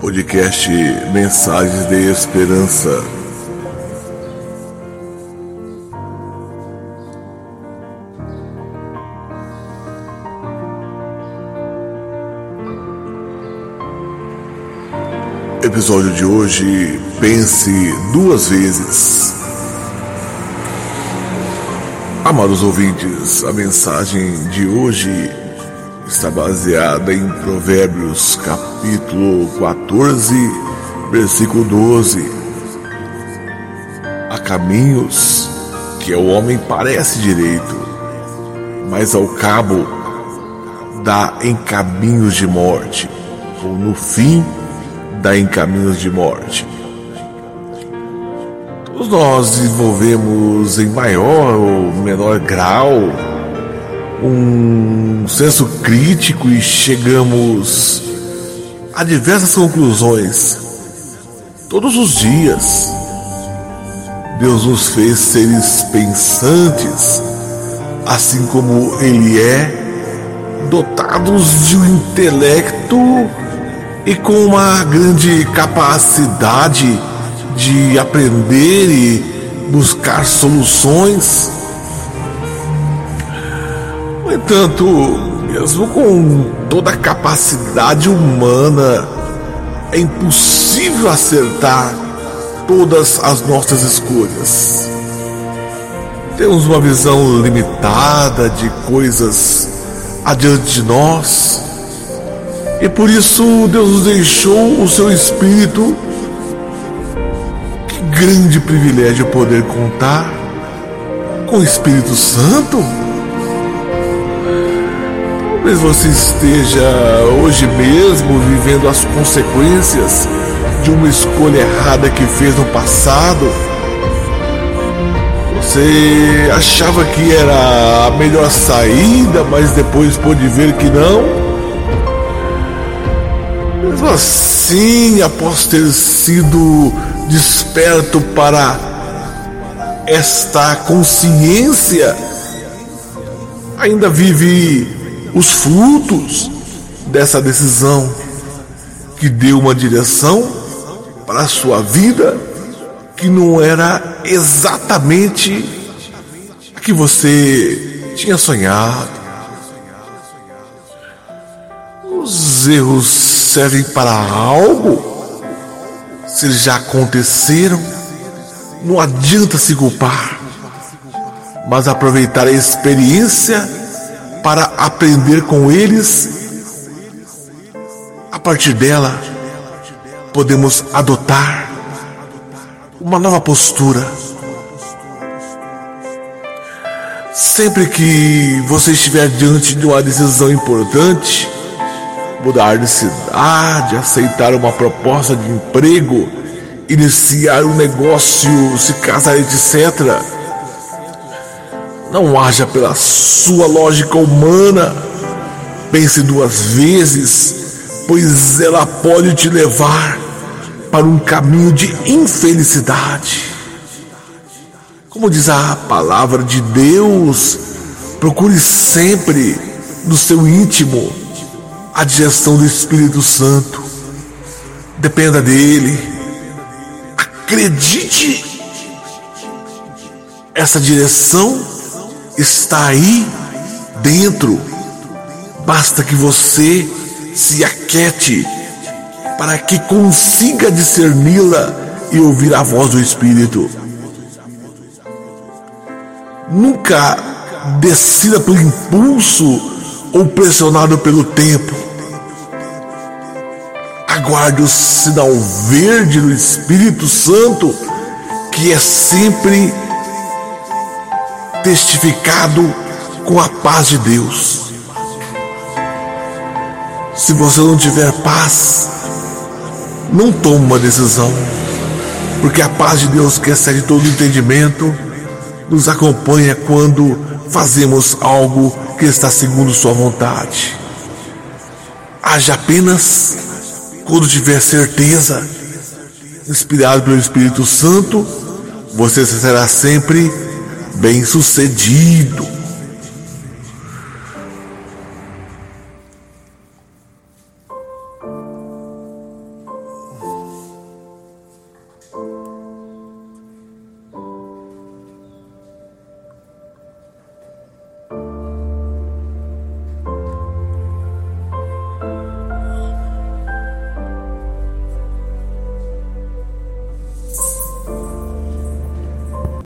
Podcast Mensagens de Esperança. Episódio de hoje, pense duas vezes. Amados ouvintes, a mensagem de hoje está baseada em Provérbios capítulo 14, versículo 12. Há caminhos que ao homem parece direito, mas ao cabo dá em caminhos de morte, ou no fim dá em caminhos de morte. Todos nós desenvolvemos em maior ou menor grau um senso crítico e chegamos a diversas conclusões todos os dias. Deus nos fez seres pensantes, assim como Ele é, dotados de um intelecto e com uma grande capacidade de aprender e buscar soluções. No entanto, mesmo com toda a capacidade humana, é impossível acertar todas as nossas escolhas. Temos uma visão limitada de coisas adiante de nós e por isso Deus nos deixou o seu Espírito. Que grande privilégio poder contar com o Espírito Santo. Talvez você esteja hoje mesmo vivendo as consequências de uma escolha errada que fez no passado. Você achava que era a melhor saída, mas depois pôde ver que não. Assim, após ter sido desperto para esta consciência, ainda vive os frutos dessa decisão que deu uma direção para a sua vida que não era exatamente a que você tinha sonhado. Os erros servem para algo, se eles já aconteceram, não adianta se culpar, mas aproveitar a experiência para aprender com eles. A partir dela, podemos adotar uma nova postura. Sempre que você estiver diante de uma decisão importante, mudar de cidade, aceitar uma proposta de emprego, iniciar um negócio, se casar, etc. Não haja pela sua lógica humana. Pense duas vezes, pois ela pode te levar para um caminho de infelicidade. Como diz a palavra de Deus, procure sempre no seu íntimo a direção do Espírito Santo. Dependa dele. Acredite. Essa direção está aí dentro. Basta que você se aquete para que consiga discerni-la e ouvir a voz do Espírito. Nunca decida por impulso ou pressionado pelo tempo. Aguarde o sinal verde do Espírito Santo, que é sempre testificado com a paz de Deus. Se você não tiver paz, não tome uma decisão, porque a paz de Deus, que excede todo entendimento, nos acompanha quando fazemos algo que está segundo Sua vontade. Haja apenas quando tiver certeza inspirado pelo Espírito Santo, você será sempre bem